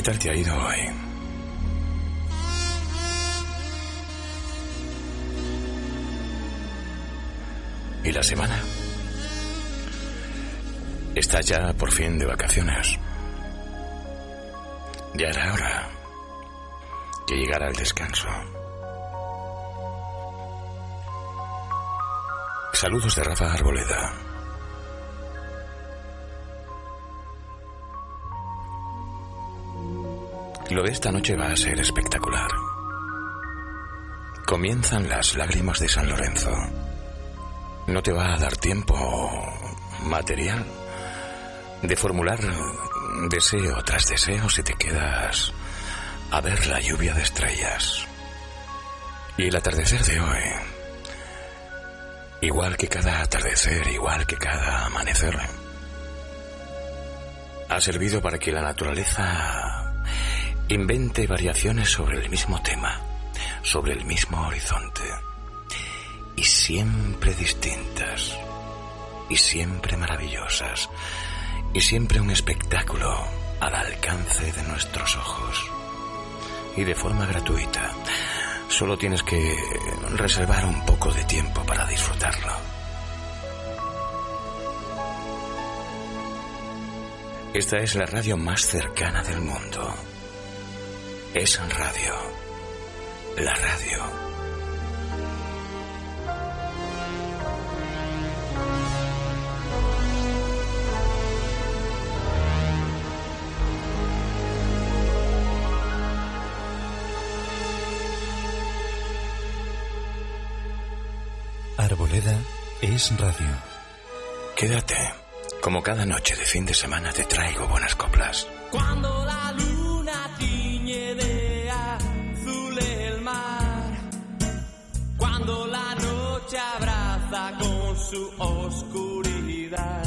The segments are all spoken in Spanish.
¿Qué tal te ha ido hoy? ¿Y la semana? Estás ya por fin de vacaciones. Ya era hora que llegara el descanso. Saludos de Rafa Arboleda. Lo de esta noche va a ser espectacular. Comienzan las lágrimas de San Lorenzo. No te va a dar tiempo material de formular deseo tras deseo si te quedas a ver la lluvia de estrellas. Y el atardecer de hoy, igual que cada atardecer, igual que cada amanecer, ha servido para que la naturaleza invente variaciones sobre el mismo tema, sobre el mismo horizonte, y siempre distintas, y siempre maravillosas, y siempre un espectáculo al alcance de nuestros ojos, y de forma gratuita. Solo tienes que reservar un poco de tiempo para disfrutarlo. Esta es la radio más cercana del mundo. Es radio. La radio. Arboleda es radio. Quédate. Como cada noche de fin de semana te traigo buenas coplas. Cuando su oscuridad,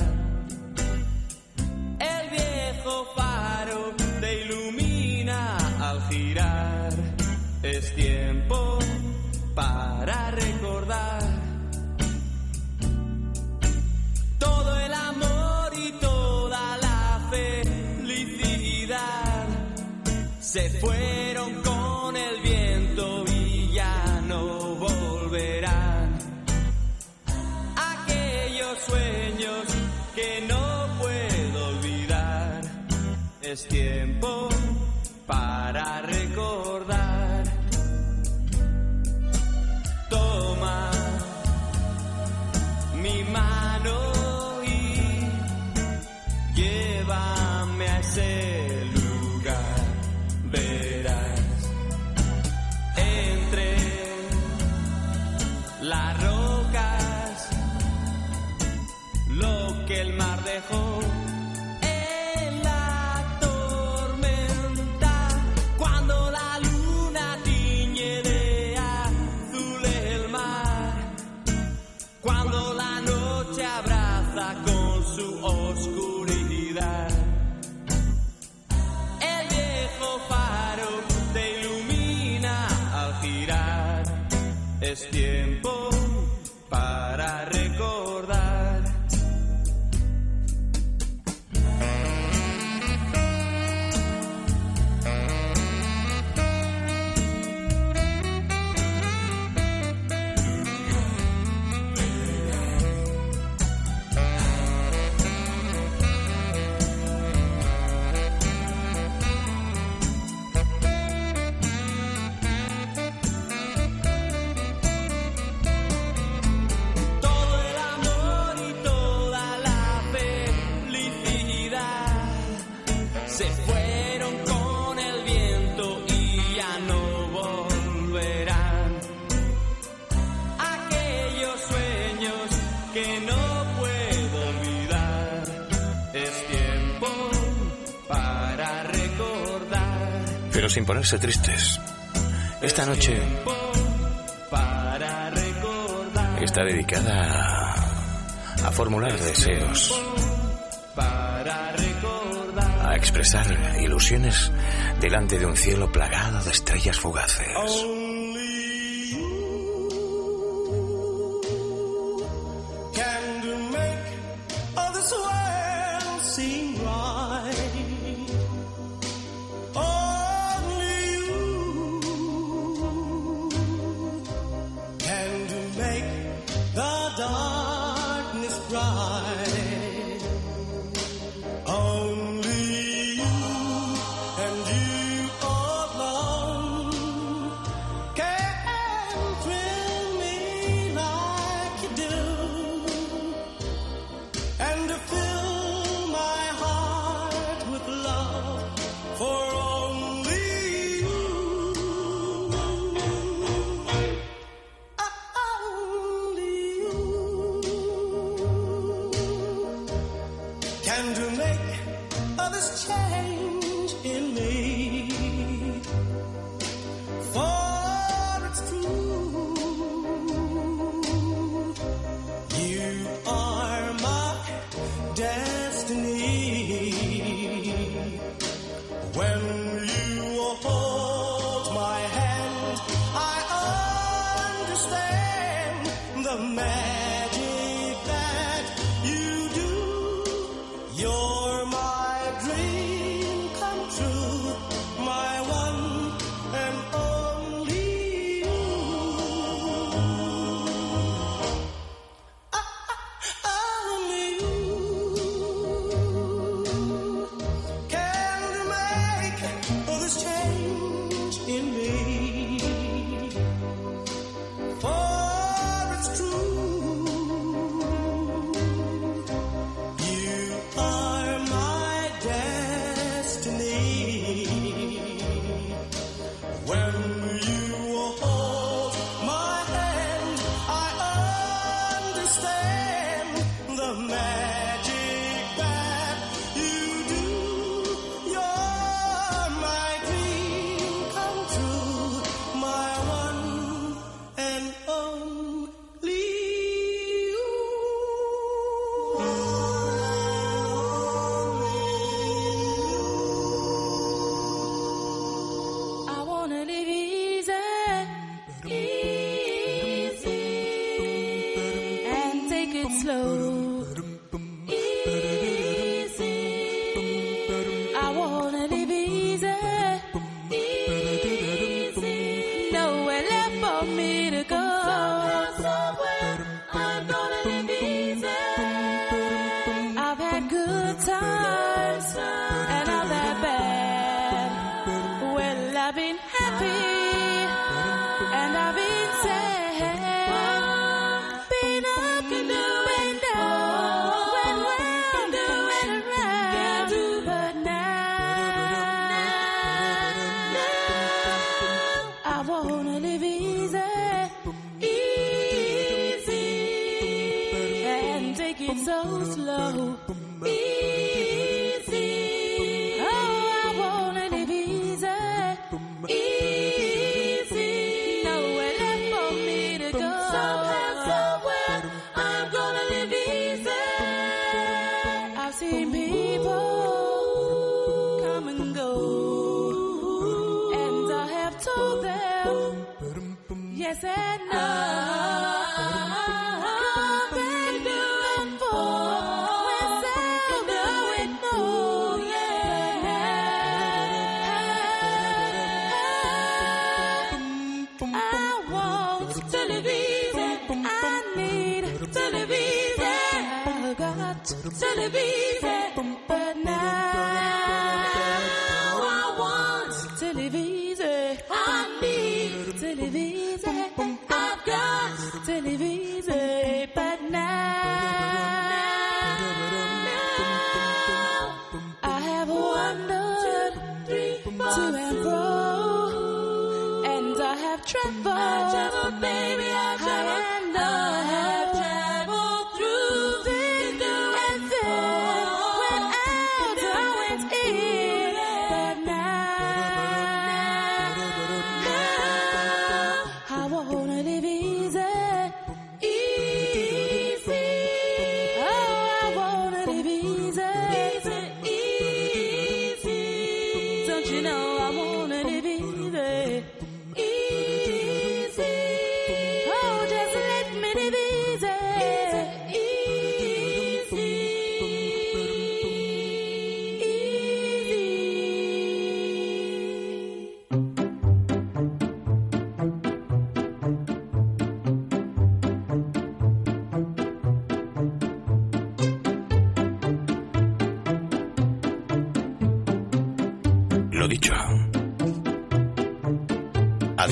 el viejo faro te ilumina al girar, es tiempo para recordar. Todo el amor y toda la felicidad se fueron Es tiempo para recordar. Toma mi mano ponerse tristes. Esta noche está dedicada a, formular deseos, a expresar ilusiones delante de un cielo plagado de estrellas fugaces.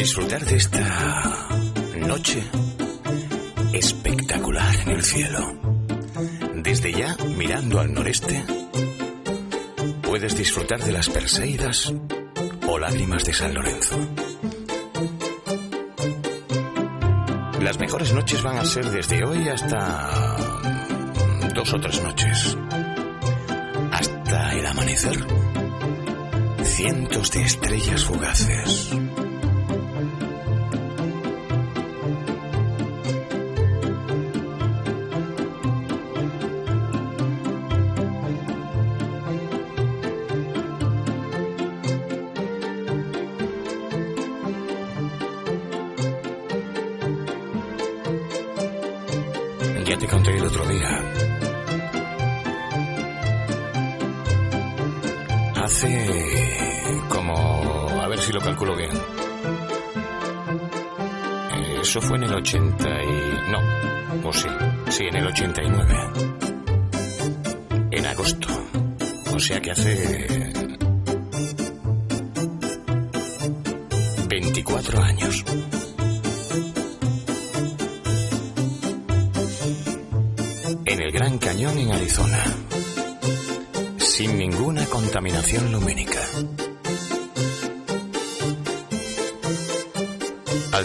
Disfrutar de esta noche espectacular en el cielo. Desde ya, mirando al noreste, puedes disfrutar de las Perseidas o lágrimas de San Lorenzo. Las mejores noches van a ser desde hoy hasta dos o tres noches. Hasta el amanecer. Cientos de estrellas fugaces.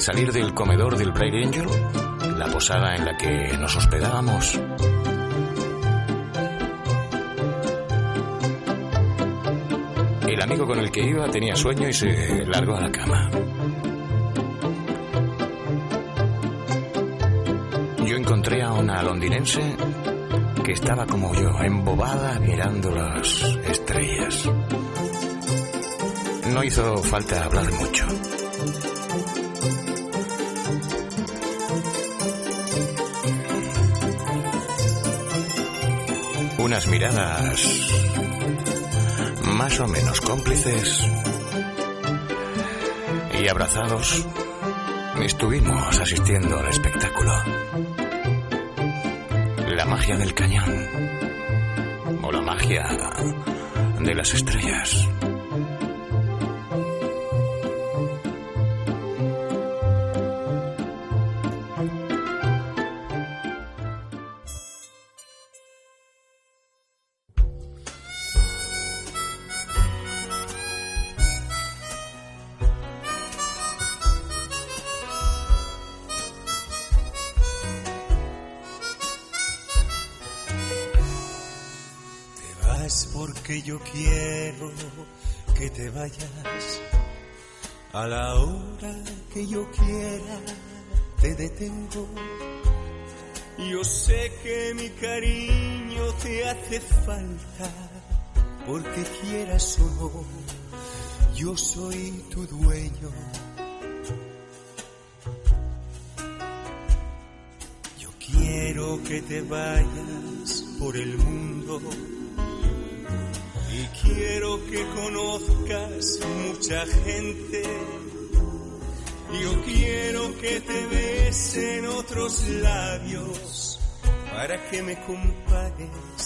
Salir del comedor del Bright Angel, la posada en la que nos hospedábamos, el amigo con el que iba tenía sueño y se largó a la cama. Yo encontré a una londinense que estaba como yo, embobada mirando las estrellas. No hizo falta hablar mucho. Unas miradas más o menos cómplices y abrazados estuvimos asistiendo al espectáculo. La magia del cañón o la magia de las estrellas. Hace falta, porque quieras o no, yo soy tu dueño. Yo quiero que te vayas por el mundo y quiero que conozcas mucha gente. Yo quiero que te besen otros labios para que me compares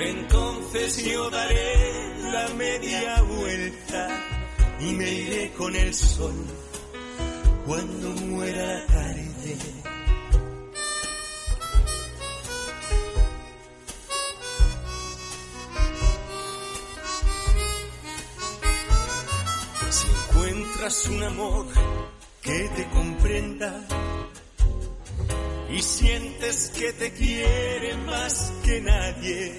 Entonces yo daré la media vuelta y me iré con el sol cuando muera la tarde. Si encuentras un amor que te comprenda y sientes que te quiere más que nadie,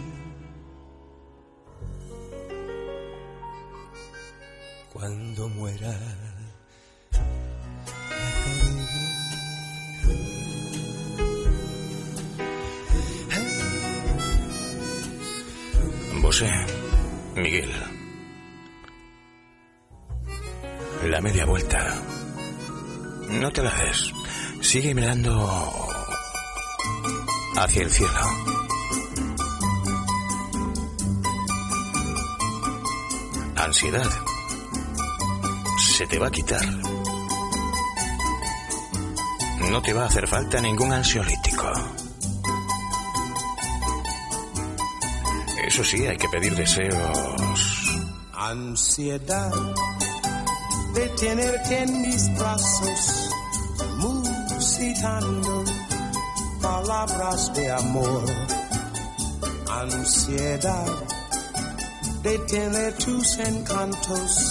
Cuando muera Miguel. La media vuelta. No te la des. Sigue mirando hacia el cielo. Ansiedad. Se te va a quitar. No te va a hacer falta ningún ansiolítico. Eso sí, hay que pedir deseos. Ansiedad de tenerte en mis brazos, musitando palabras de amor. Ansiedad de tener tus encantos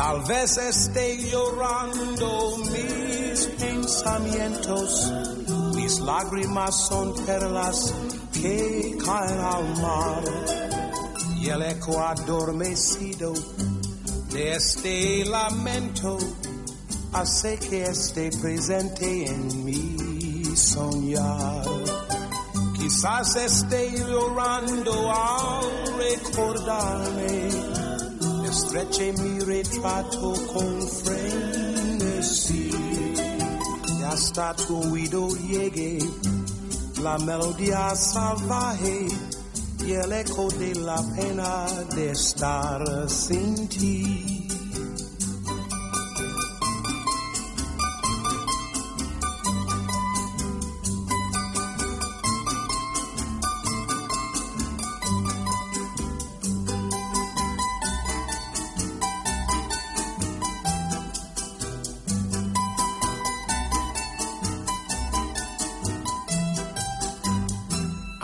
Tal vez esté llorando mis pensamientos, mis lágrimas son perlas que caen al mar y el eco adormecido de este lamento hace que esté presente en mi soñar. Quizás esté llorando al recordarme, estreche mi retrato con frenesí y hasta tu oído llegue la melodía salvaje y el eco de la pena de estar sin ti.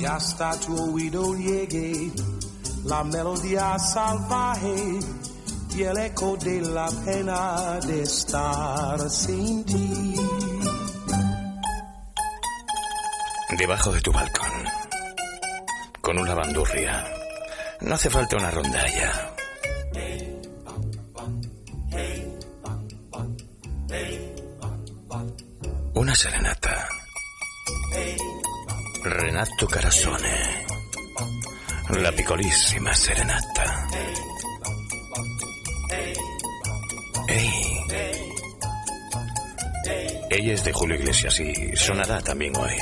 y hasta tu oído llegue la melodía salvaje y el eco de la pena de estar sin ti. Debajo de tu balcón, con una bandurria, no hace falta una rondalla. Una serenata. Renato Carasone. La piccolissima serenata. Ey. Ella es de Julio Iglesias y sonará también hoy.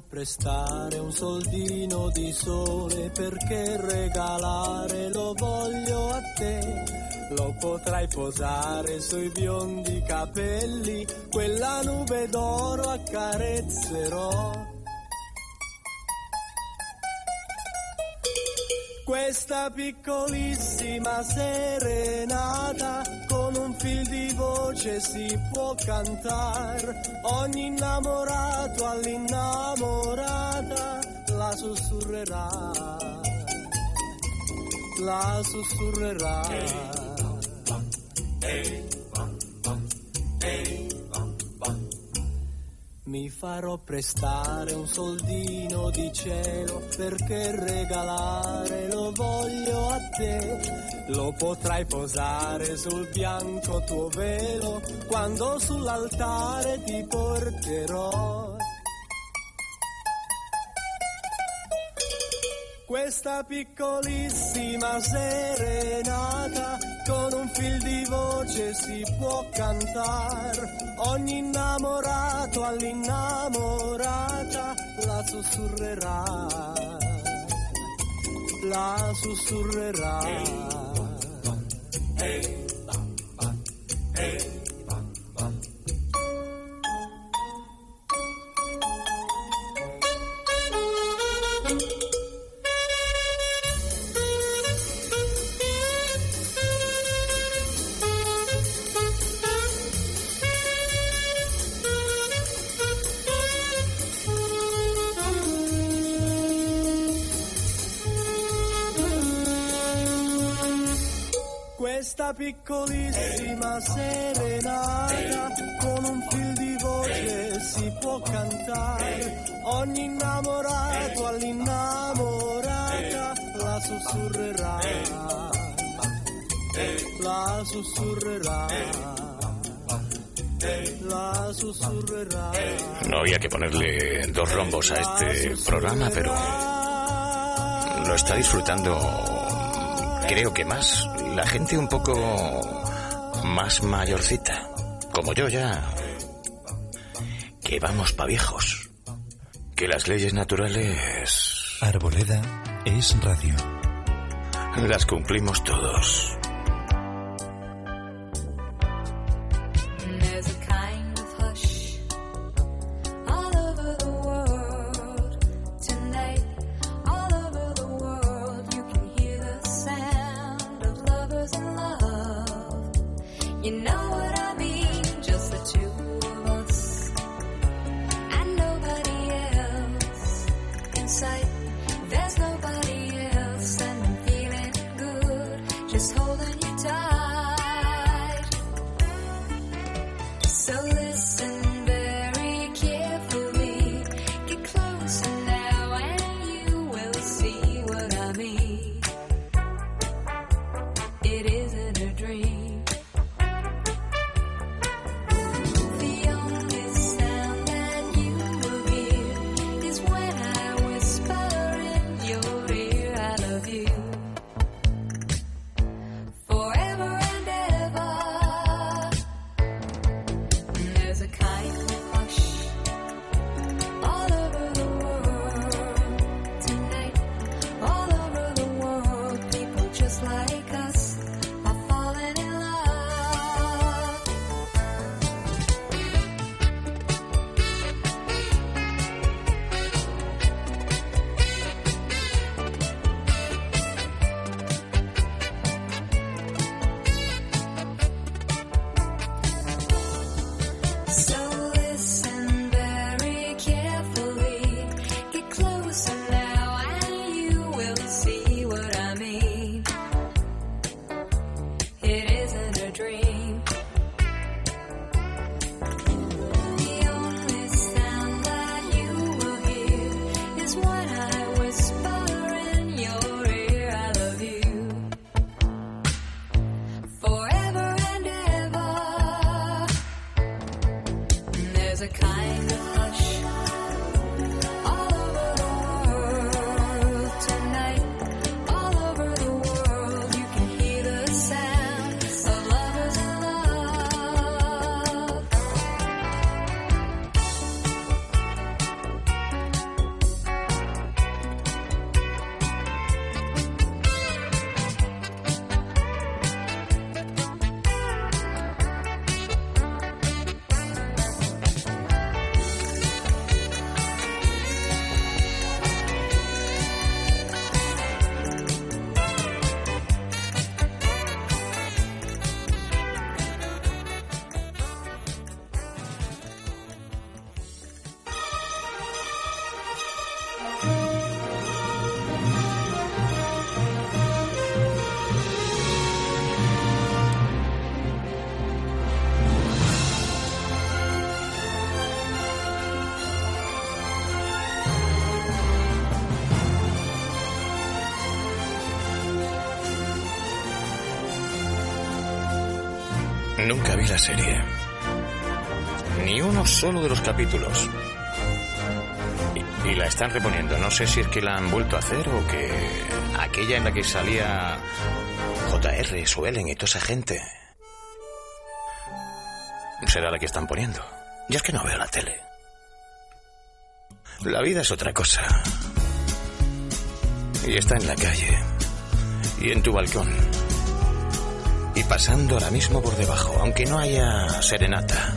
Prestare un soldino di sole perché regalare lo voglio a te. Lo potrai posare sui biondi capelli, quella nube d'oro accarezzerò. Questa piccolissima serenata con un fil di voce si può cantare. Ogni innamorato all'innamorata la sussurrerà. La sussurrerà. Mi farò prestare un soldino di cielo perché regalare lo voglio a te. Lo potrai posare sul bianco tuo velo quando sull'altare ti porterò. Questa piccolissima serenata con un fil di voce si può cantare. Ogni innamorato all'innamorata la sussurrerà. La sussurrerà. Questa piccolissima serenata con un fil di voce si può cantare. Ogni innamorato all'innamorata la sussurrerà. La sussurrerà. La sussurrerà. No había que ponerle dos rombos a este programa, pero lo está disfrutando, creo que más, la gente un poco más mayorcita, como yo ya, que vamos pa' viejos, que las leyes naturales Arboleda es radio. las cumplimos todos. Nunca vi la serie. Ni uno solo de los capítulos. Y, la están reponiendo. No sé si es que la han vuelto a hacer o que aquella en la que salía JR, Suelen y toda esa gente. Será la que están poniendo. Yo es que no veo la tele. La vida es otra cosa. Y está en la calle. Y en tu balcón y pasando ahora mismo por debajo, aunque no haya serenata.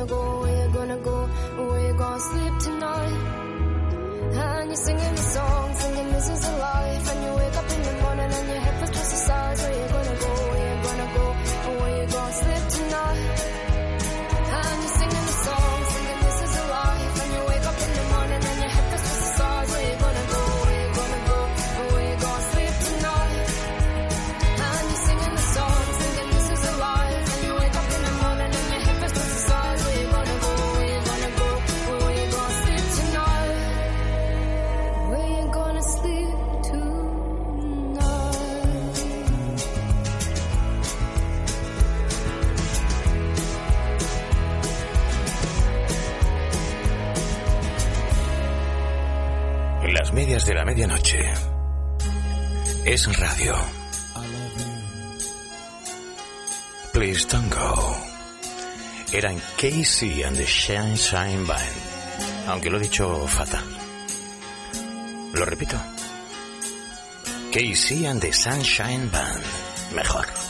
gonna go, where you gonna go, where you gonna sleep. es radio. Please don't go. Eran Casey and the Shine Shine Band. Aunque lo he dicho fatal. Lo repito. Casey and the Sunshine Band. Mejor.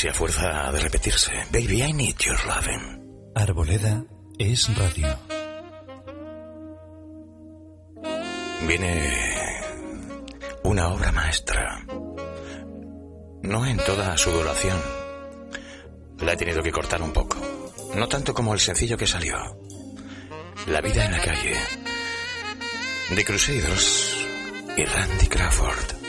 Si a fuerza de repetirse. Baby, I need your loving. Arboleda es radio. Viene una obra maestra. No en toda su duración. La he tenido que cortar un poco. No tanto como el sencillo que salió. La vida en la calle. The Crusaders y Randy Crawford.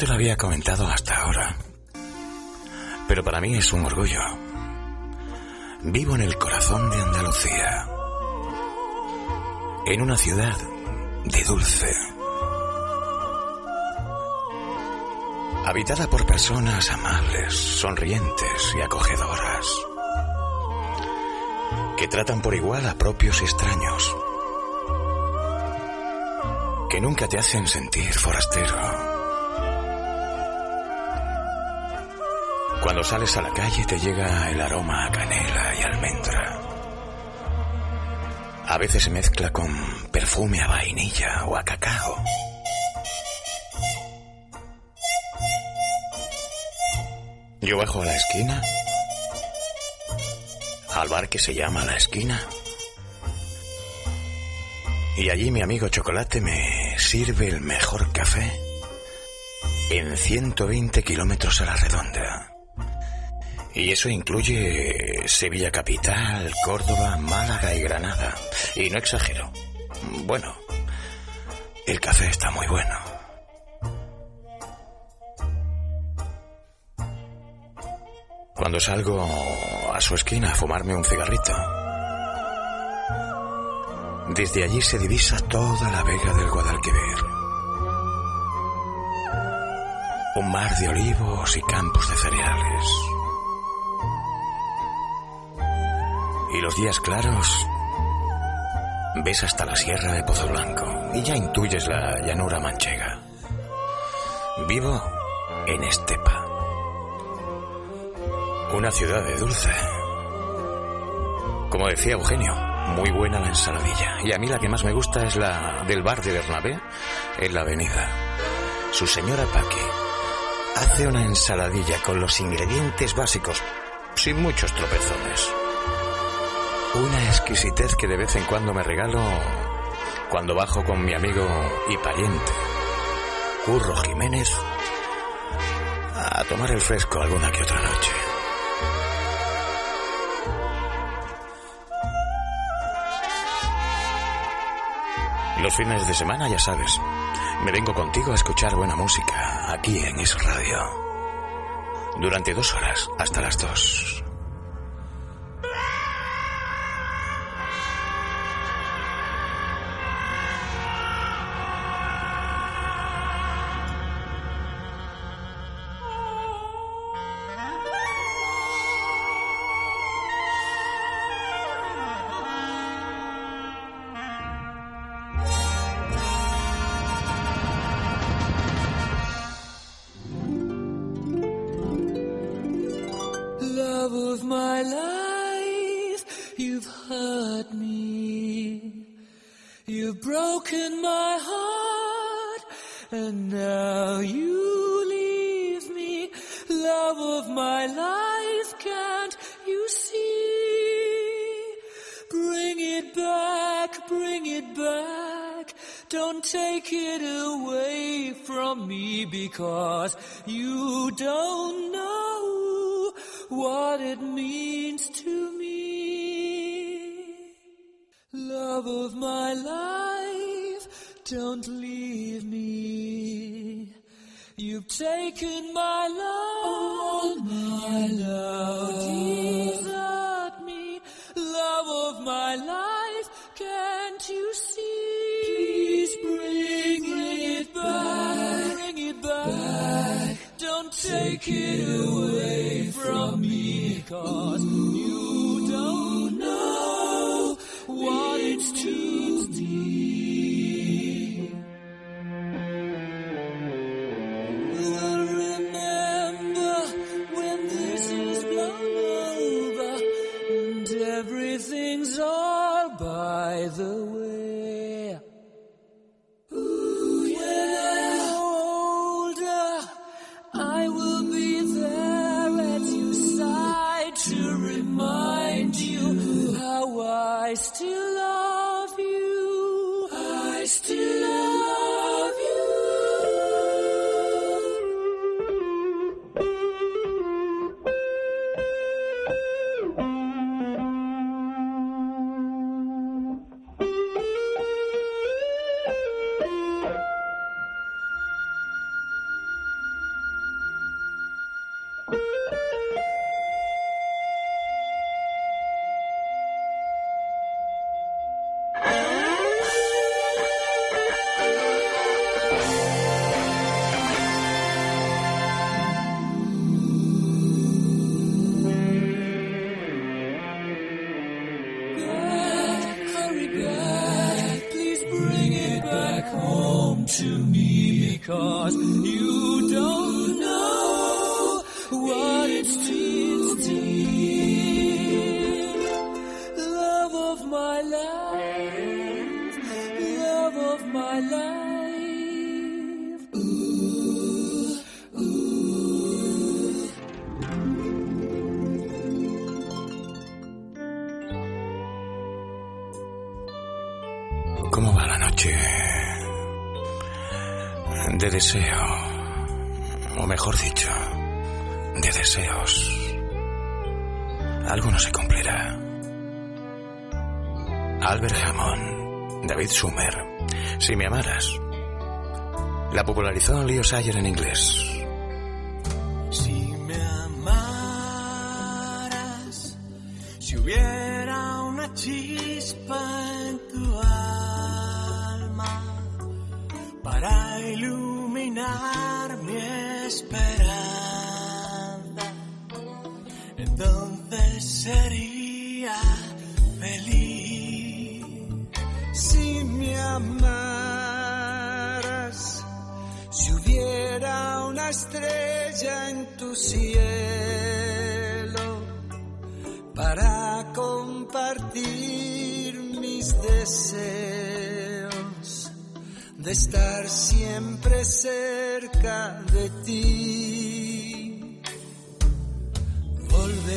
Te lo había comentado hasta ahora, pero para mí es un orgullo. Vivo en el corazón de Andalucía, en una ciudad de dulce, habitada por personas amables, sonrientes y acogedoras, que tratan por igual a propios extraños, que nunca te hacen sentir forastero. Cuando sales a la calle te llega el aroma a canela y almendra. A veces se mezcla con perfume a vainilla o a cacao. Yo bajo a la esquina, al bar que se llama La Esquina, y allí mi amigo Chocolate me sirve el mejor café en 120 kilómetros a la redonda. Y eso incluye Sevilla Capital, Córdoba, Málaga y Granada. Y no exagero. Bueno, el café está muy bueno. Cuando salgo a su esquina a fumarme un cigarrito, desde allí se divisa toda la vega del Guadalquivir. Un mar de olivos y campos de cereales. Y los días claros ves hasta la sierra de Pozo Blanco y ya intuyes la llanura manchega. Vivo en Estepa, una ciudad de dulce. Como decía Eugenio, muy buena la ensaladilla. Y a mí la que más me gusta es la del bar de Bernabé en la avenida. Su señora Paqui hace una ensaladilla con los ingredientes básicos, sin muchos tropezones. Una exquisitez que de vez en cuando me regalo cuando bajo con mi amigo y pariente, Curro Jiménez, a tomar el fresco alguna que otra noche. Los fines de semana, ya sabes, me vengo contigo a escuchar buena música aquí en Es Radio. Durante dos horas, hasta las dos. Love of my life, can't you see? Bring it back, bring it back. Don't take it away from me because you don't know what it means to me. Love of my life, don't leave me. You've taken my love, my love, desert me. Love of my life, can't you see? Please bring, it back, bring it back. Don't take it away from me, cause you don't know what it's to Shire en inglés.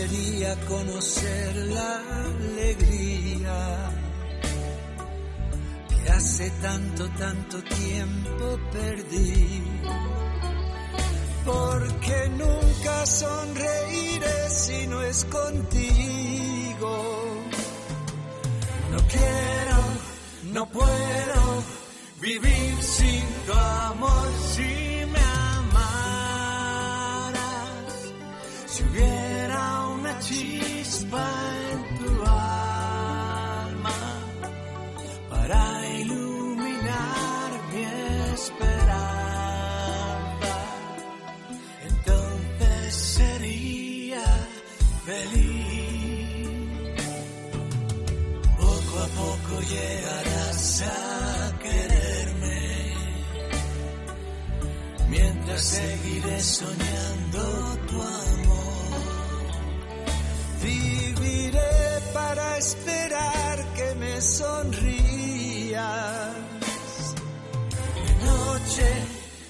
quería conocer la alegría que hace tanto, tanto tiempo perdí. Porque nunca sonreiré si no es contigo. No quiero, no puedo vivir sin tu amor, si me amaras, si hubiera chispa en tu alma para iluminar mi esperanza. Entonces sería feliz. Poco a poco llegarás a quererme mientras seguiré soñando. para esperar que me sonrías. De noche,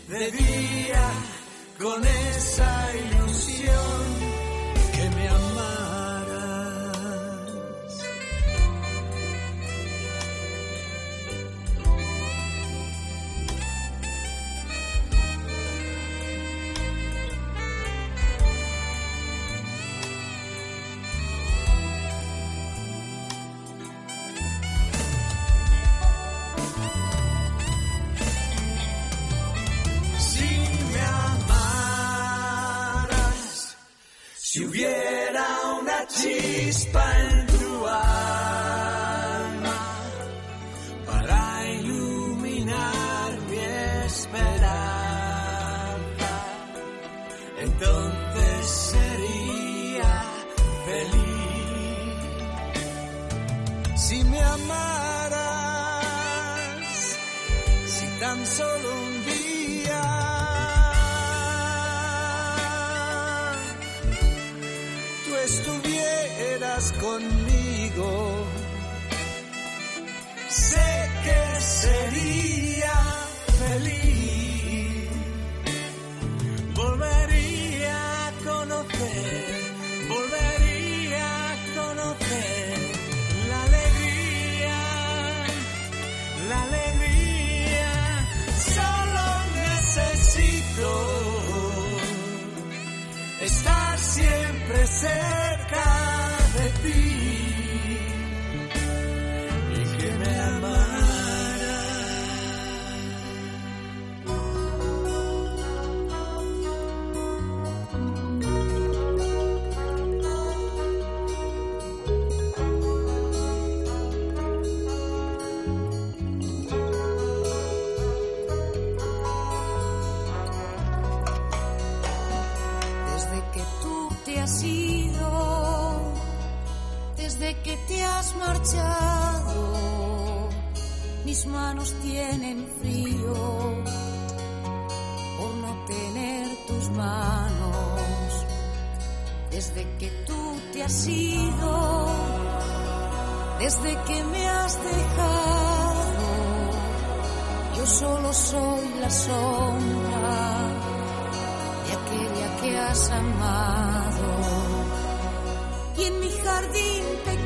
de día, con esa ilusión has amado. Y en mi jardín pequeño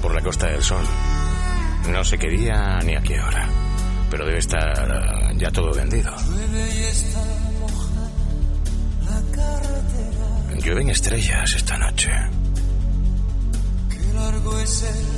por la Costa del Sol. No sé qué día ni a qué hora, pero debe estar eh, ya todo vendido. Llueven estrellas esta noche. Qué largo es el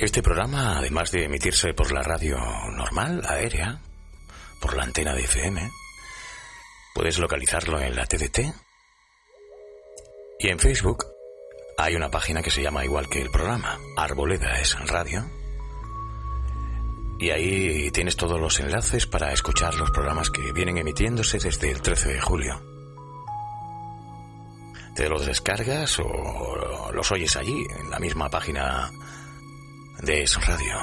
Este programa, además de emitirse por la radio normal, aérea, por la antena de FM, puedes localizarlo en la TDT. Y en Facebook hay una página que se llama igual que el programa, Arboleda es Radio. Y ahí tienes todos los enlaces para escuchar los programas que vienen emitiéndose desde el 13 de julio. Te los descargas o los oyes allí, en la misma página de Es Radio.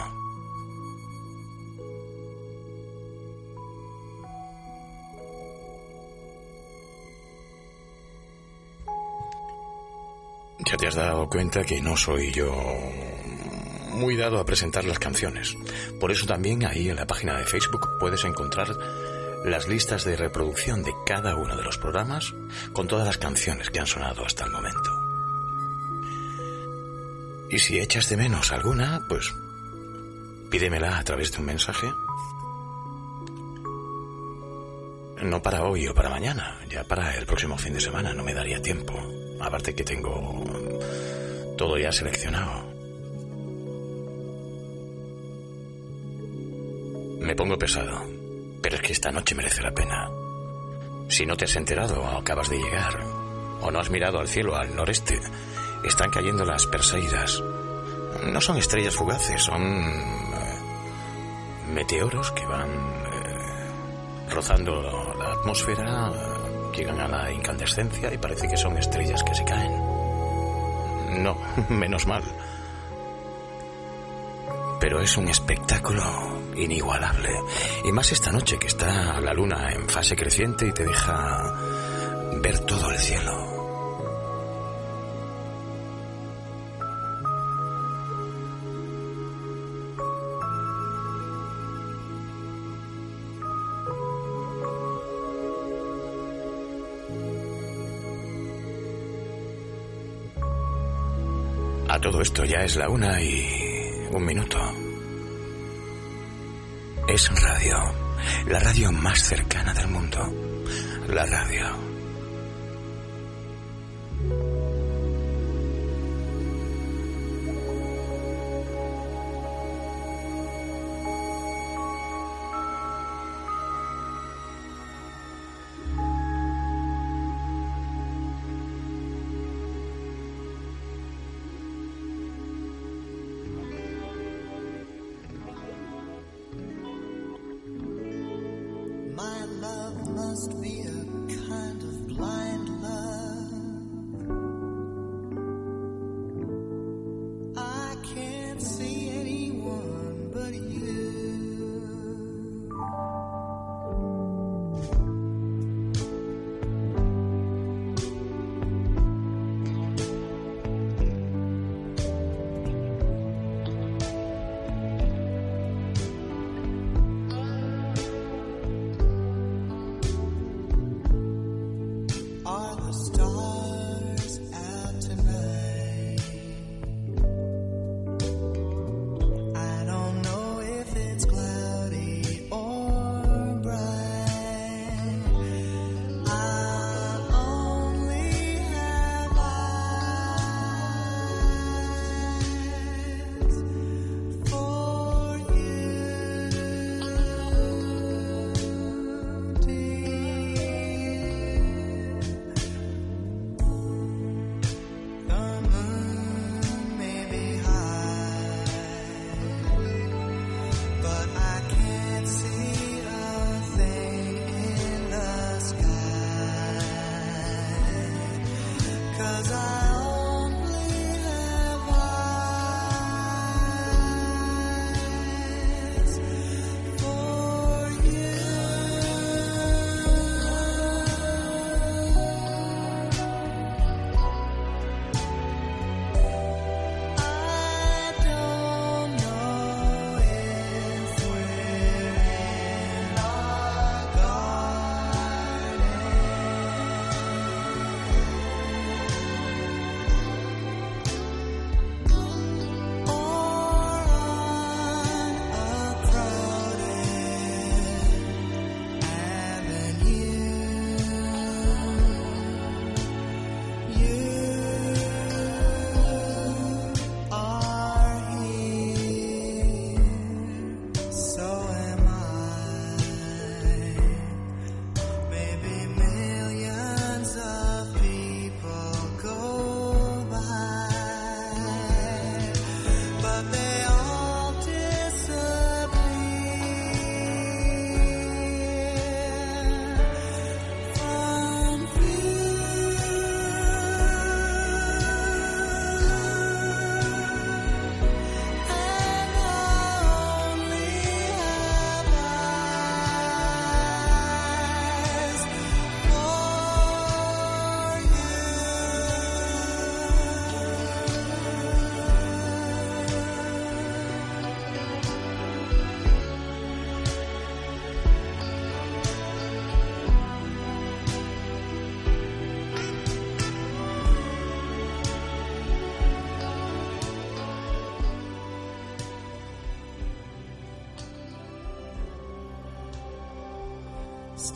Ya te has dado cuenta que no soy yo muy dado a presentar las canciones. Por eso también ahí en la página de Facebook puedes encontrar las listas de reproducción de cada uno de los programas con todas las canciones que han sonado hasta el momento. Y si echas de menos alguna, pues pídemela a través de un mensaje. No para hoy o para mañana, ya para el próximo fin de semana no me daría tiempo. Aparte que tengo todo ya seleccionado. Me pongo pesado, pero es que esta noche merece la pena. Si no te has enterado o acabas de llegar, o no has mirado al cielo al noreste, están cayendo las Perseidas. No son estrellas fugaces, son eh, meteoros que van eh, rozando la atmósfera, eh, llegan a la incandescencia y parece que son estrellas que se caen. No, menos mal. Pero es un espectáculo inigualable. Y más esta noche que está la luna en fase creciente y te deja ver todo el cielo. Todo esto ya es la una y un minuto. Es radio, la radio más cercana del mundo. La radio.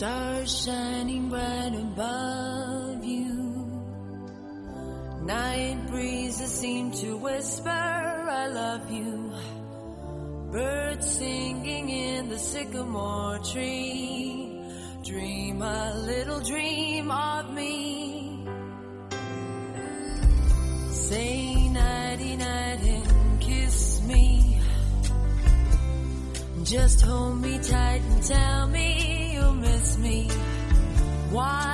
Stars shining bright above you. Night breezes seem to whisper, I love you. Birds singing in the sycamore tree. Dream a little dream of me. Say nighty night and kiss me. Just hold me tight and tell me why?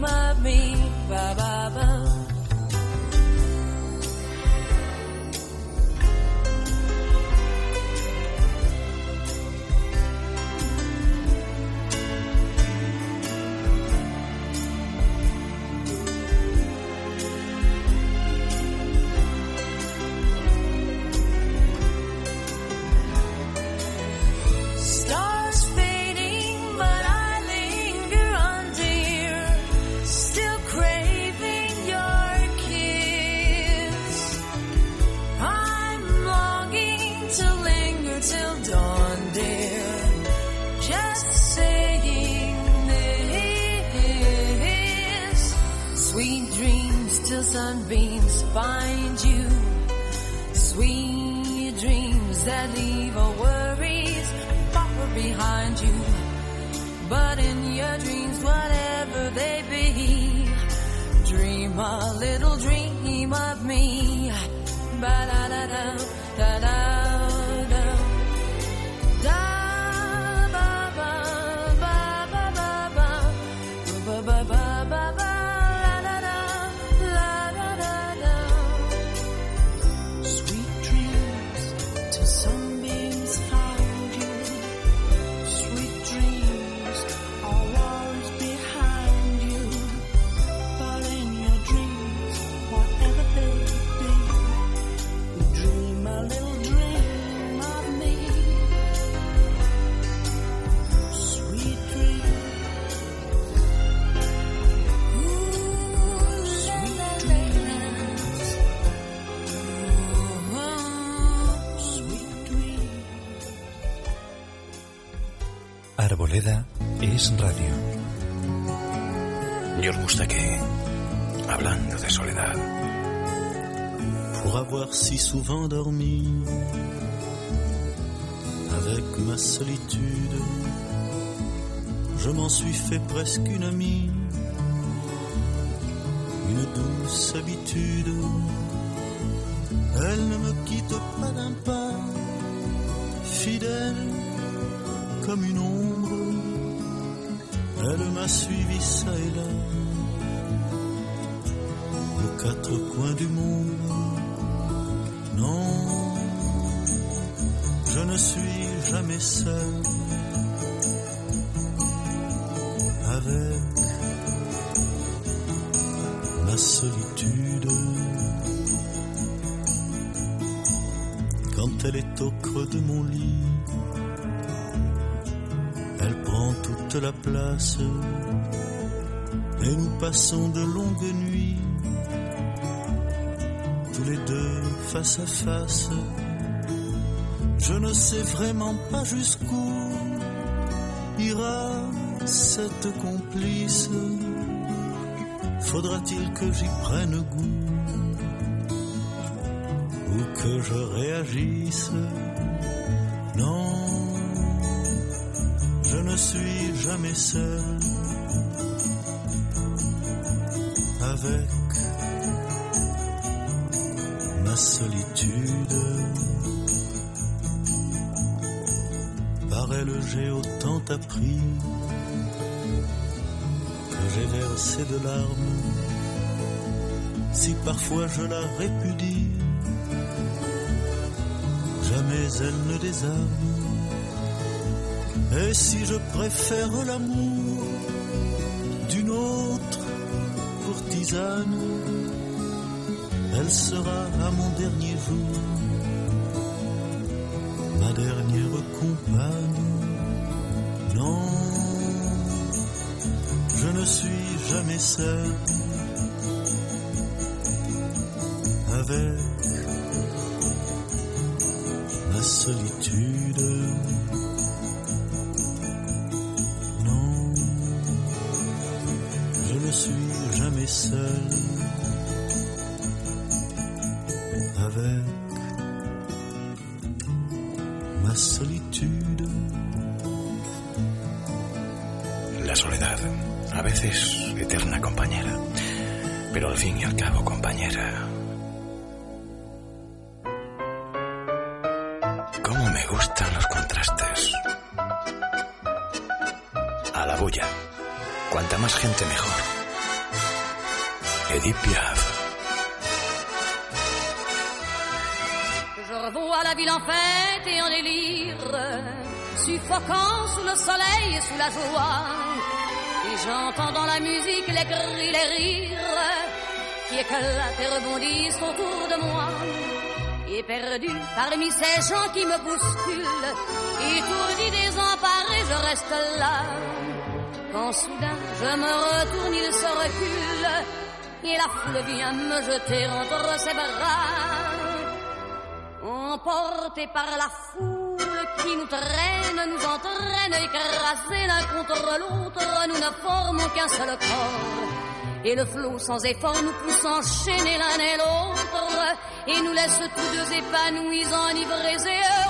Dream of me. Till sunbeams find you. Sweet dreams that leave all worries far behind you. But in your dreams, whatever they be, dream a little dream of me. Ba da da da da da. Arboleda es radio. George Mustaki, hablando de soledad. pour avoir si souvent dormi avec ma solitude. Je m'en suis fait presque une amie, une douce habitude. Elle ne me quitte pas d'un pas, fidèle comme une ombre. Elle m'a suivi ça et là, aux quatre coins du monde. Non, je ne suis jamais seul avec ma solitude. Quand elle est au creux de mon lit, la place et nous passons de longues nuits tous les deux face à face. Je ne sais vraiment pas jusqu'où ira cette complice. Faudra-t-il que j'y prenne goût ou que je réagisse? Non, je ne suis jamais seul avec ma solitude. elle j'ai autant appris que j'ai versé de larmes. Si parfois je la répudie, jamais elle ne désarme. Et si je préfère l'amour d'une autre courtisane, elle sera à mon dernier jour ma dernière compagne. Non, je ne suis jamais seul avec ma solitude. Avec solitude. La soledad, a veces eterna compañera, pero al fin y al cabo compañera. Je revois la ville en fête et en délire, suffocant sous le soleil et sous la joie. Et j'entends dans la musique les cris, les rires qui éclatent et rebondissent autour de moi. Et perdu parmi ces gens qui me bousculent, étourdi, désemparé, je reste là. Quand soudain je me retourne, il se recule, et la foule vient me jeter entre ses bras. Emportés par la foule qui nous traîne, nous entraîne, écrasés l'un contre l'autre, nous ne formons qu'un seul corps. Et le flot sans effort nous pousse enchaîner l'un et l'autre, et nous laisse tous deux épanouis, enivrés et heureux.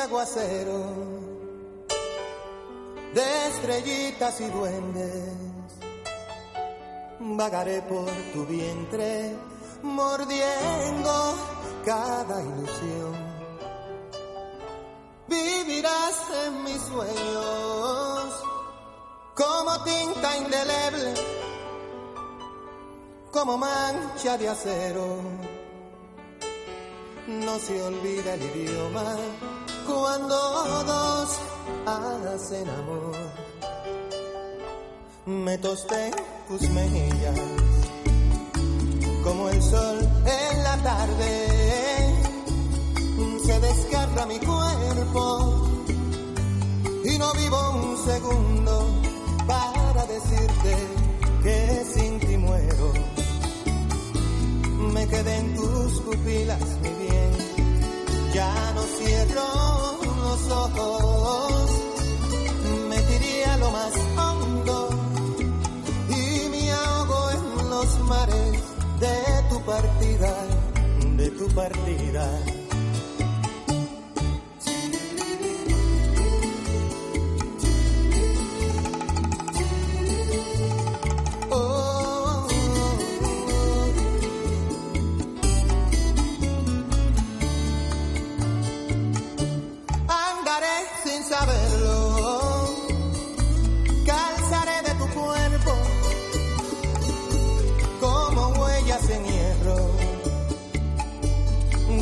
aguacero de estrellitas y duendes. Vagaré por tu vientre mordiendo cada ilusión. Vivirás en mis sueños como tinta indeleble como mancha de acero. No se olvida el idioma cuando dos hacen amor. Me tosté tus mejillas como el sol en la tarde. Se desgarra mi cuerpo y no vivo un segundo para decirte que sin ti muero. Me quedé en tus pupilas, mi ya no cierro los ojos, me tiré a lo más hondo y me ahogo en los mares de tu partida, de tu partida.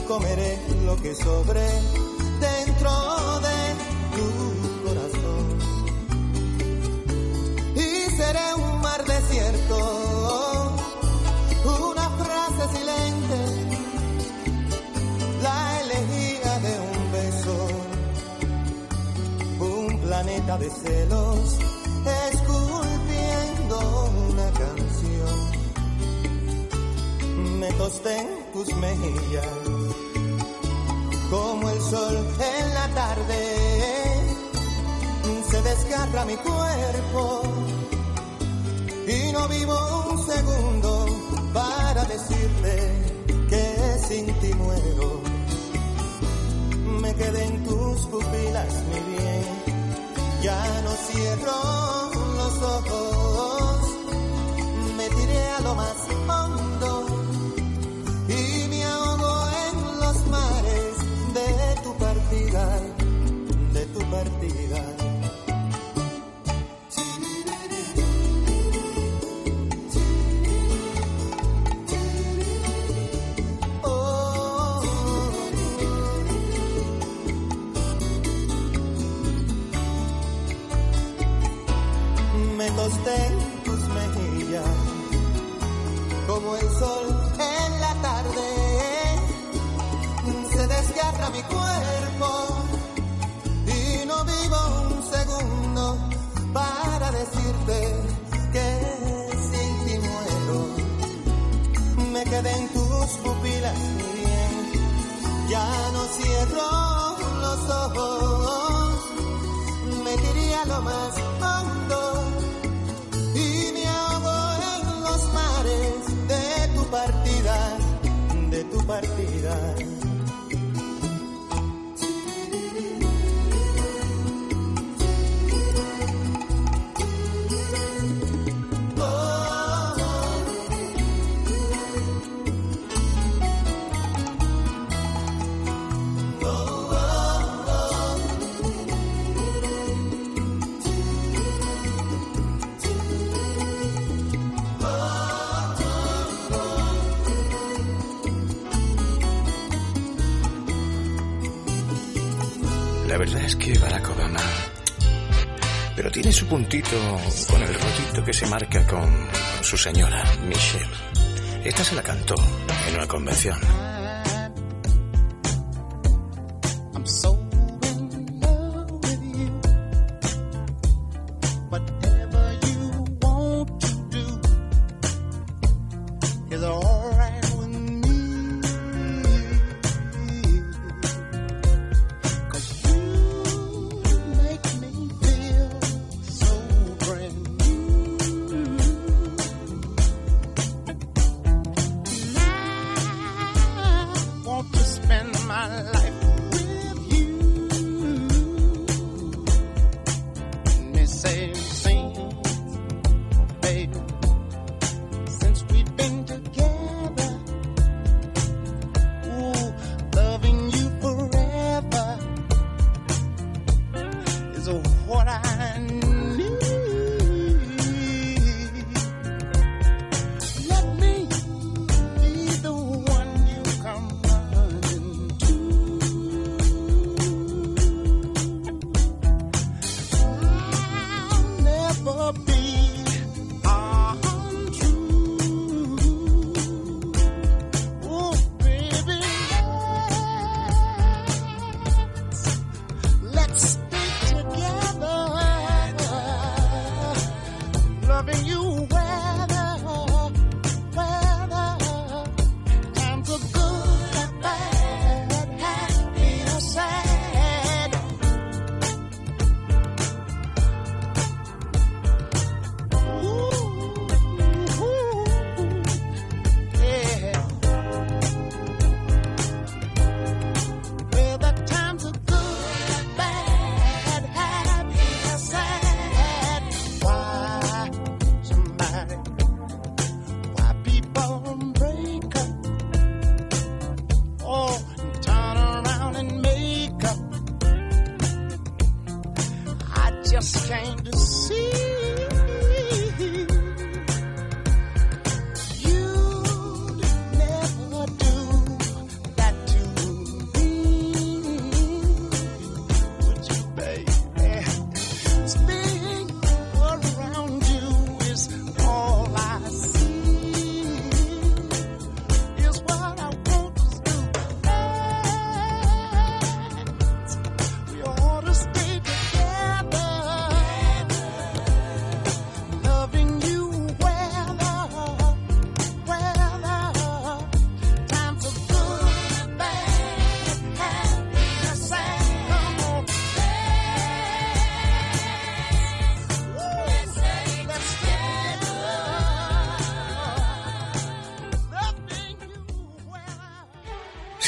Comeré lo que sobre dentro de tu corazón. Y seré un mar desierto, una frase silente, la elegía de un beso, un planeta de celos, esculpiendo una canción. Me tosté en tus mejillas, como el sol en la tarde, se desgarra mi cuerpo y no vivo un segundo para decirte que sin ti muero. Me quedé en tus pupilas, mi bien, ya no cierro los ojos, verdad es que Barack Obama... Pero tiene su puntito con el rollito que se marca con su señora, Michelle. Esta se la cantó en una convención.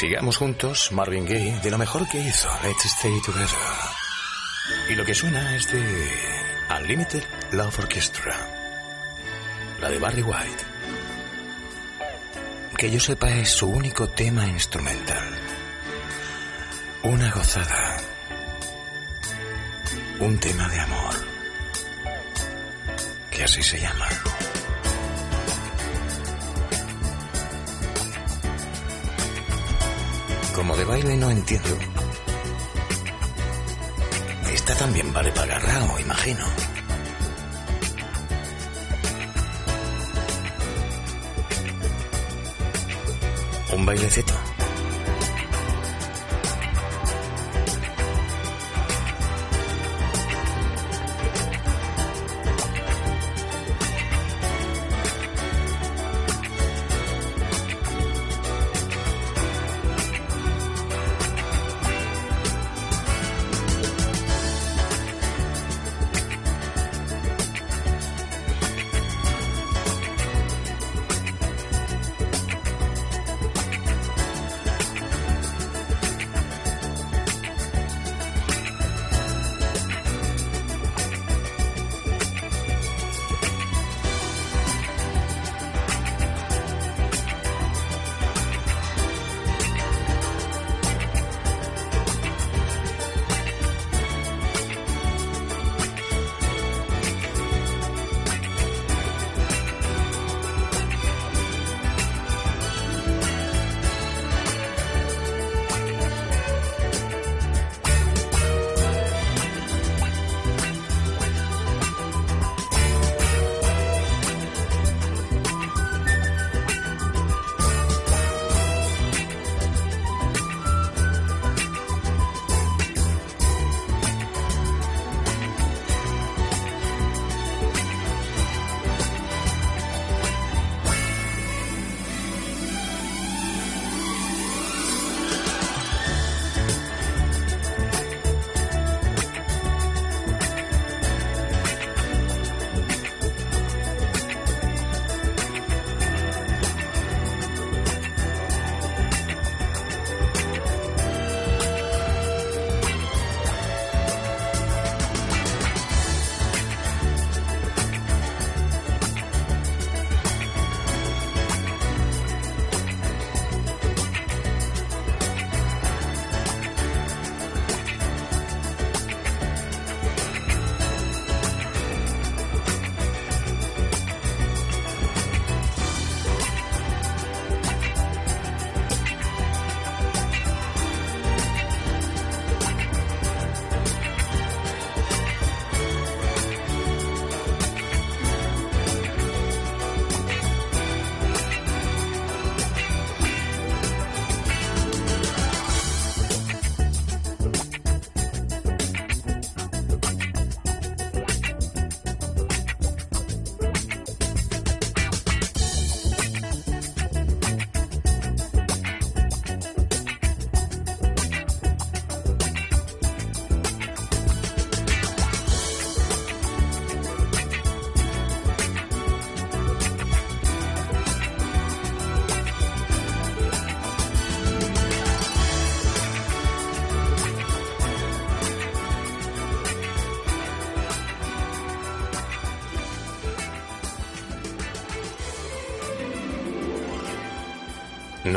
Sigamos juntos, Marvin Gaye, de lo mejor que hizo, Let's Stay Together. Y lo que suena es de Unlimited Love Orchestra, la de Barry White. Que yo sepa es su único tema instrumental. Una gozada. Un tema de amor. Que así se llama. Como de baile no entiendo. Esta también vale para agarrao, imagino. Un bailecito.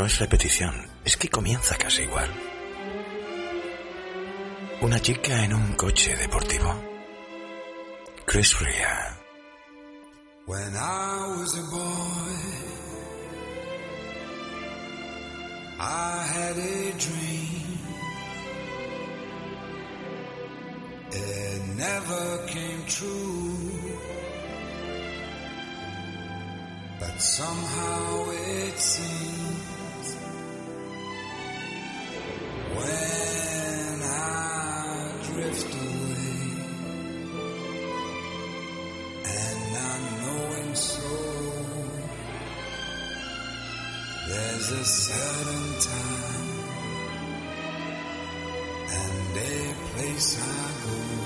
no es repetición, es que comienza casi igual. Una chica en un coche deportivo. Chris Rea. When I was a boy, I had a dream. It never came true. But somehow it seems. There's a certain time and a place I go.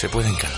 se pueden caer.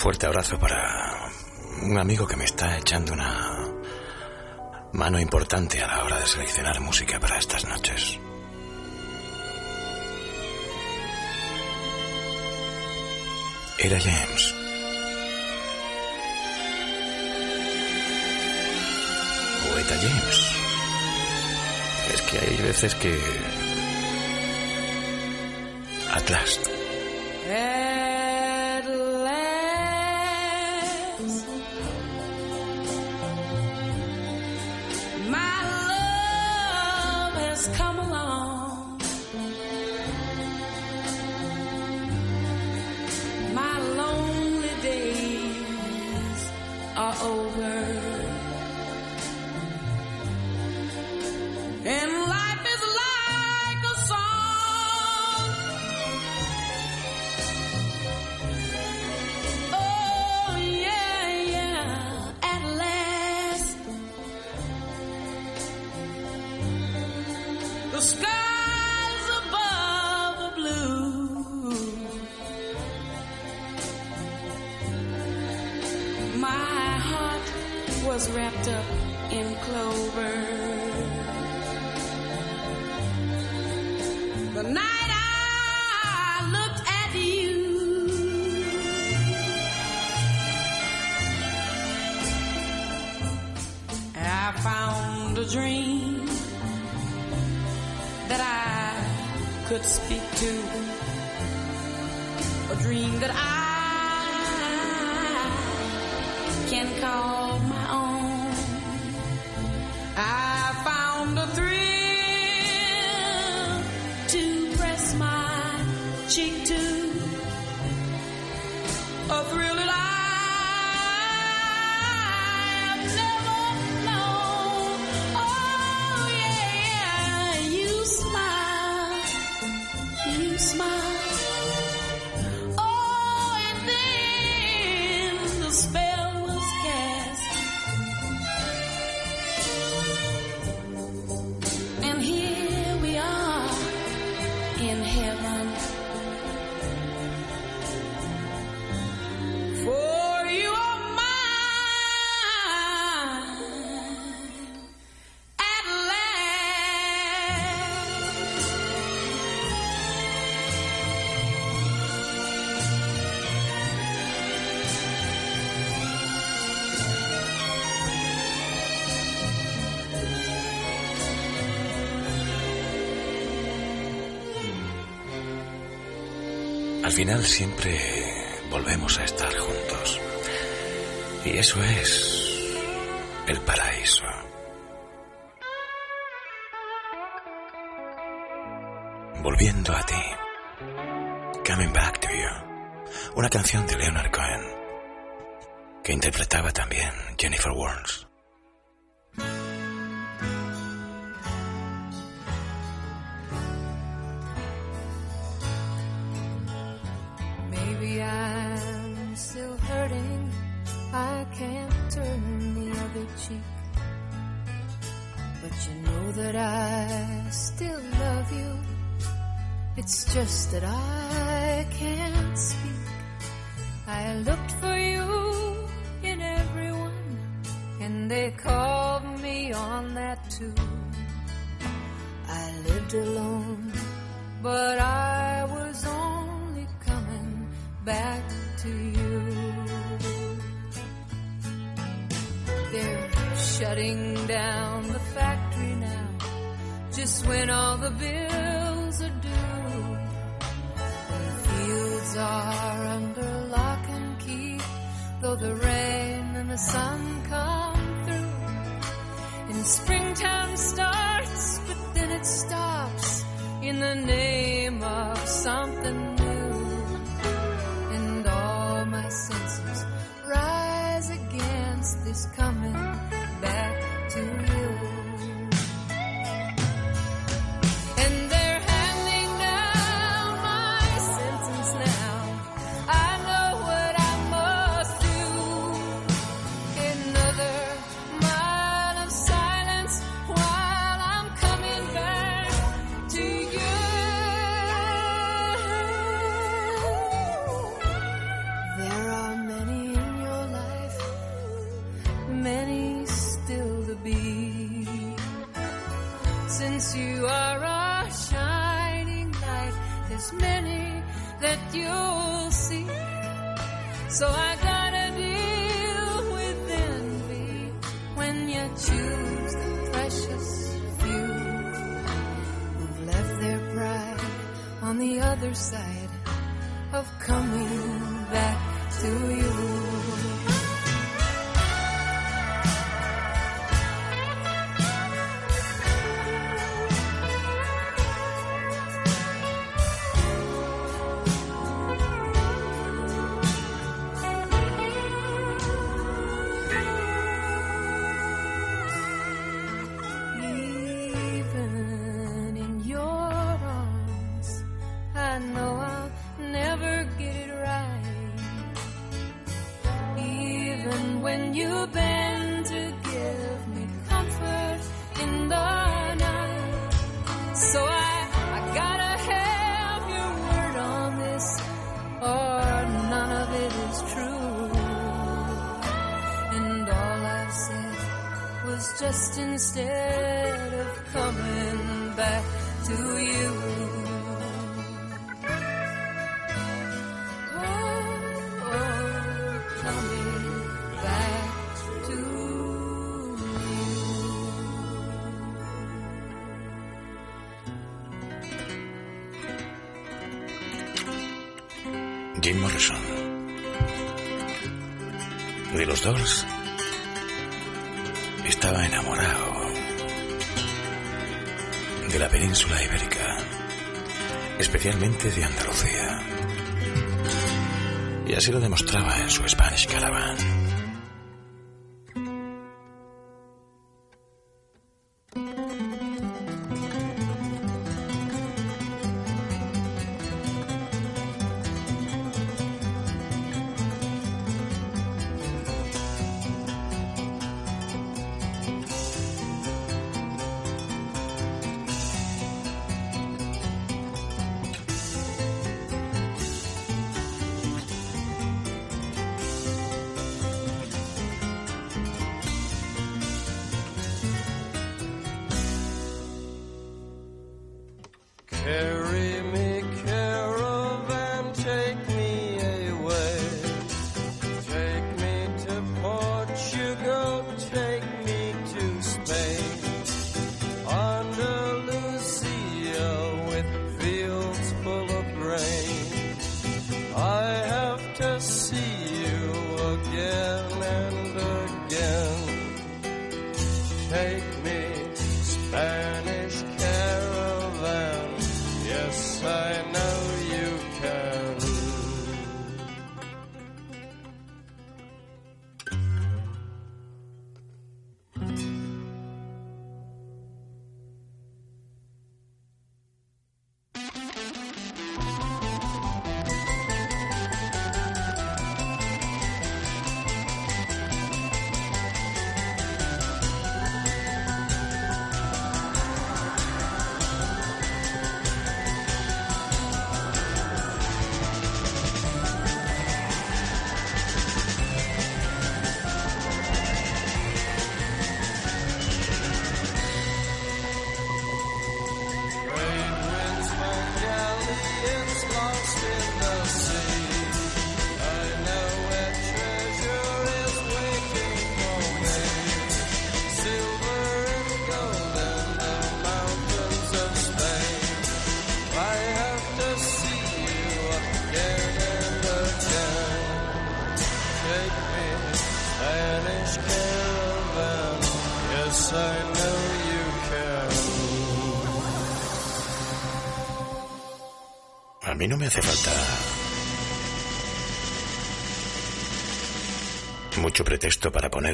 fuerte abrazo para un amigo que me está echando una mano importante a la hora de seleccionar música para estas noches. Era James. O James. Es que hay veces que... Atlas. Eh. Final siempre volvemos a estar juntos. Y eso es el paraíso. Volviendo a ti. Coming Back to You. Una canción de Leonard Cohen que interpretaba también Jennifer Warnes. It's just that I can't speak. I looked for you in everyone, and they called me on that too. I lived alone, but I was only coming back to you. They're shutting down the factory now, just when all the bills are under lock and key, though the rain and the sun come through. And springtime starts, but then it stops in the name of something new. And all my senses rise against this coming de Andalucía. Y así lo demostraba en su Spanish Caravan.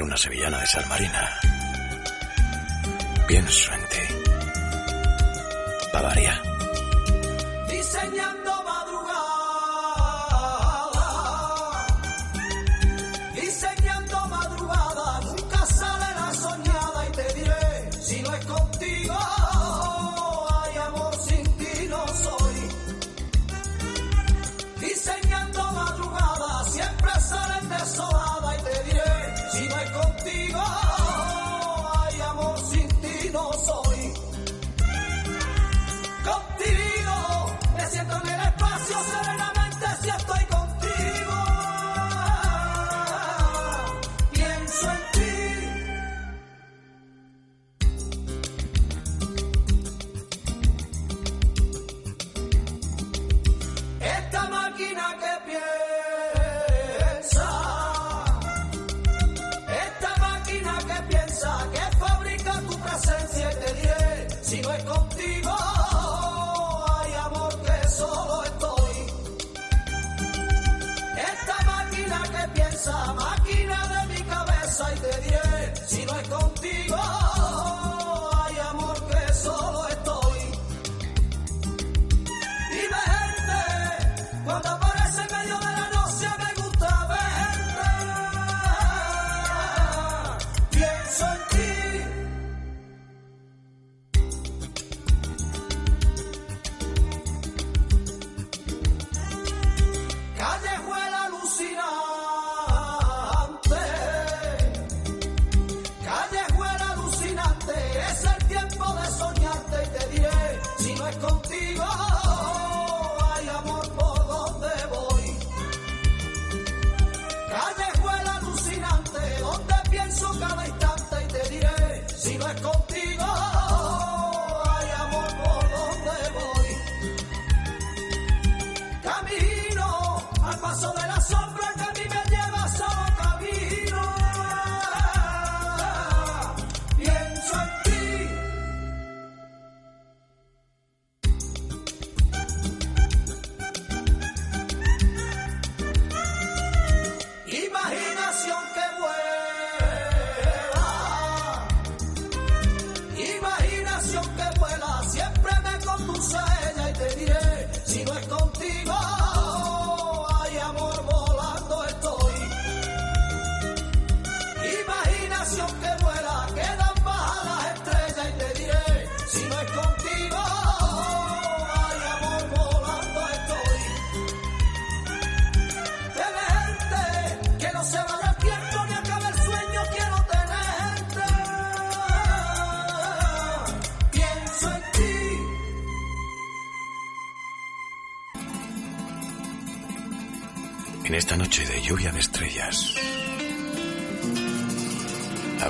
una sevillana de sal marina. Pienso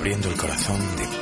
abriendo el corazón de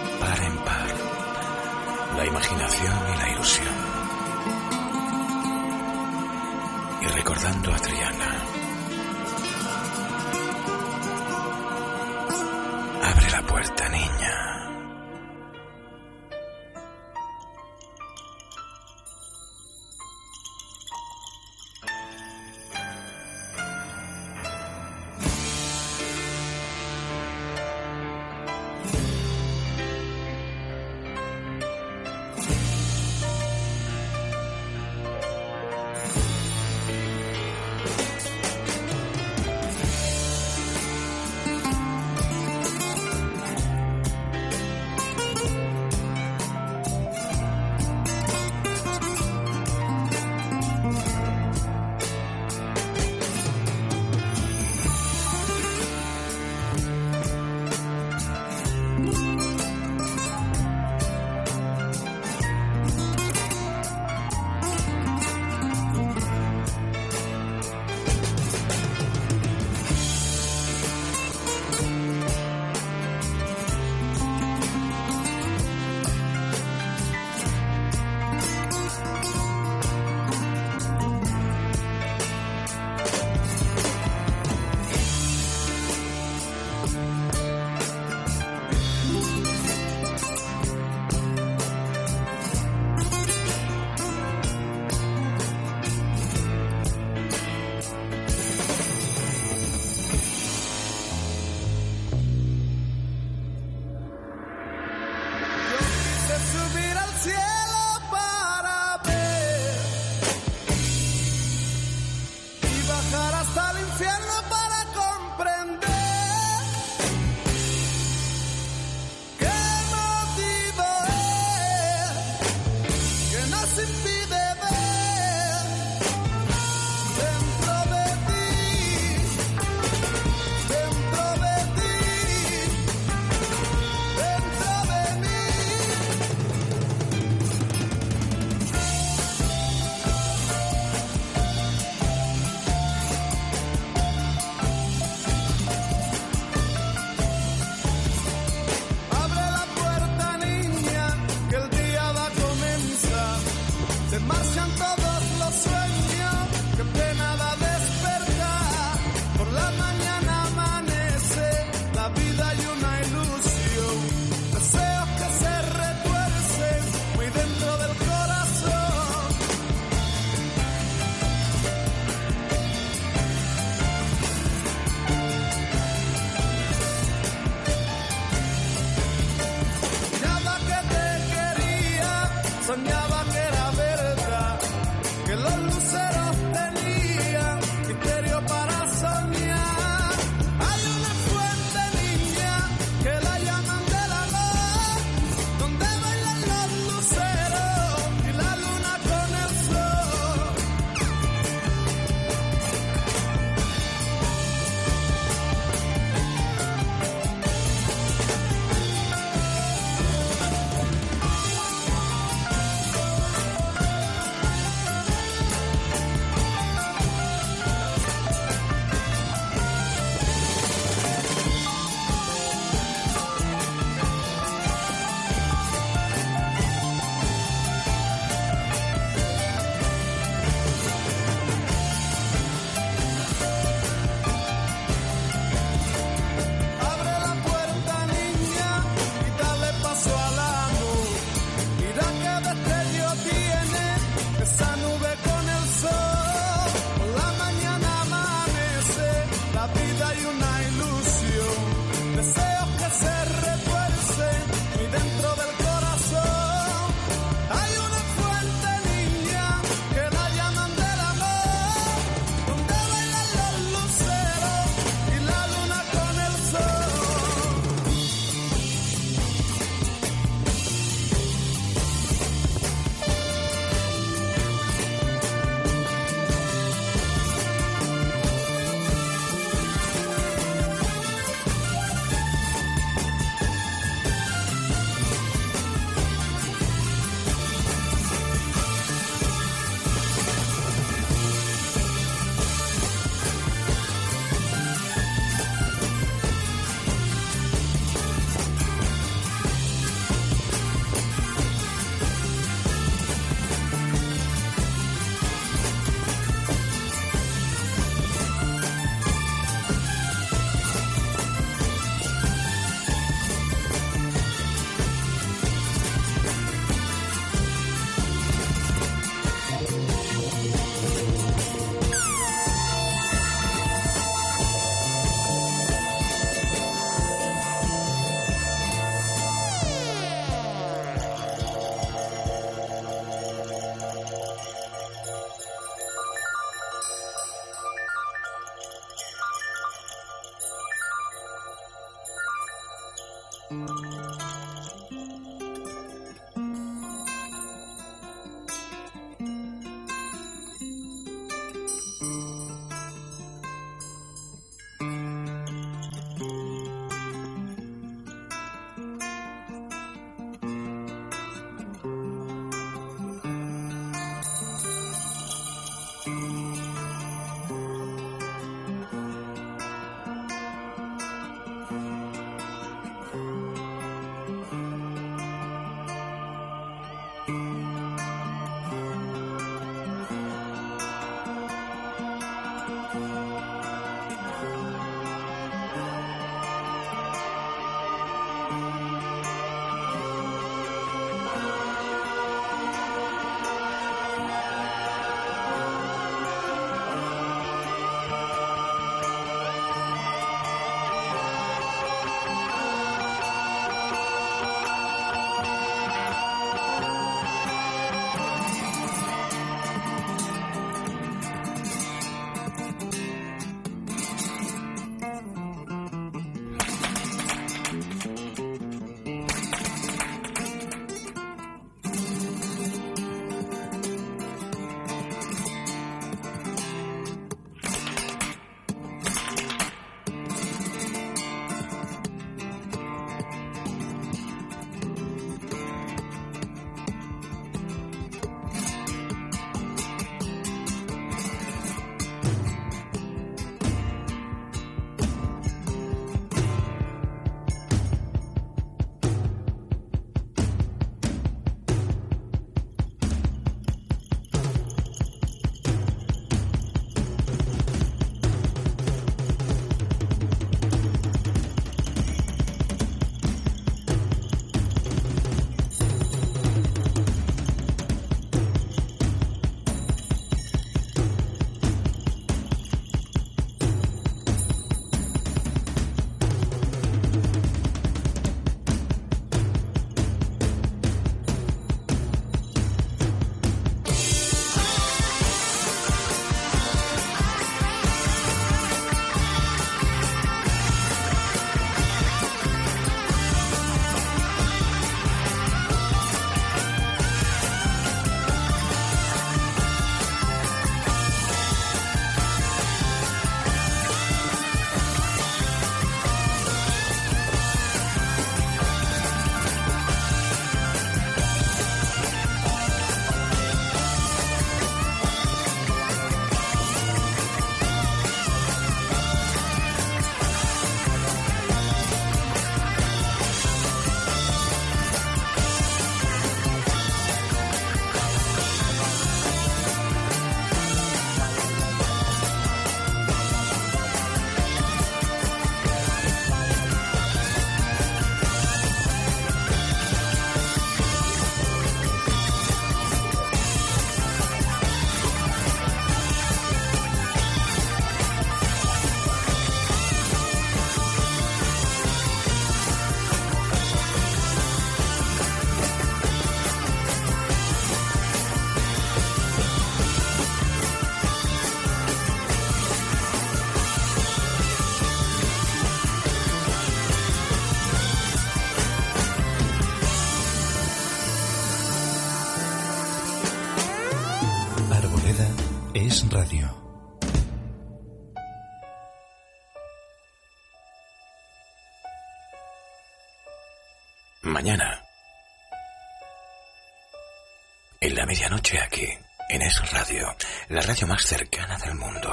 Medianoche aquí, en Es Radio, la radio más cercana del mundo.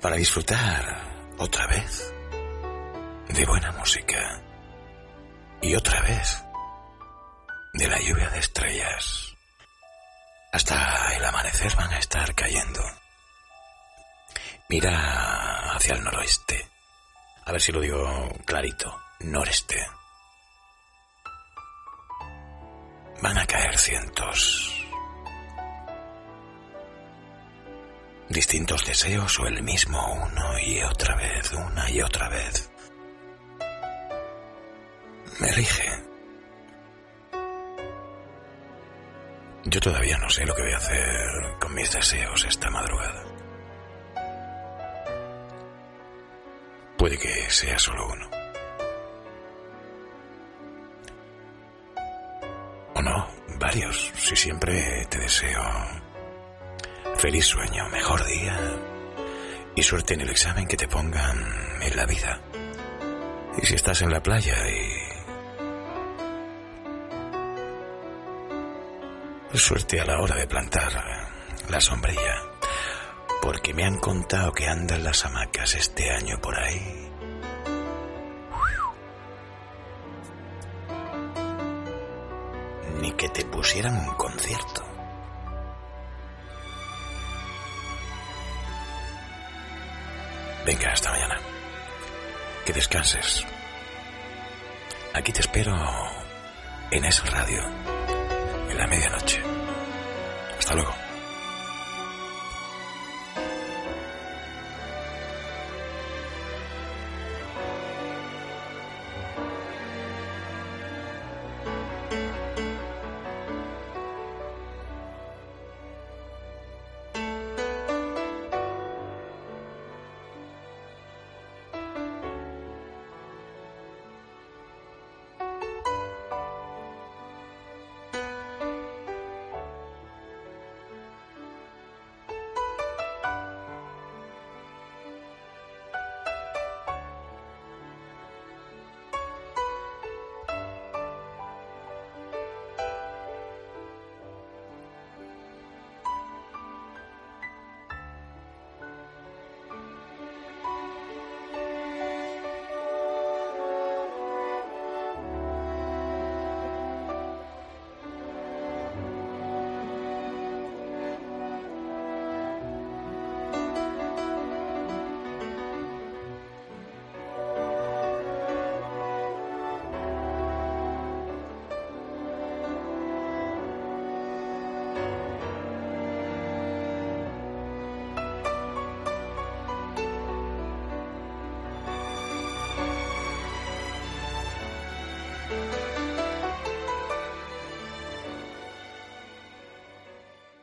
Para disfrutar otra vez de buena música. Y otra vez de la lluvia de estrellas. Hasta el amanecer van a estar cayendo. Mira hacia el noroeste. A ver si lo digo clarito. Noreste. Van a caer cientos. Distintos deseos o el mismo uno y otra vez, una y otra vez. Me rige. Yo todavía no sé lo que voy a hacer con mis deseos esta madrugada. Puede que sea solo uno. Varios. Si siempre te deseo feliz sueño, mejor día y suerte en el examen que te pongan en la vida. Y si estás en la playa y... Suerte a la hora de plantar la sombrilla, porque me han contado que andan las hamacas este año por ahí. Ni que te pusieran un concierto. Venga, hasta mañana. Que descanses. Aquí te espero en esa radio, en la medianoche. Hasta luego.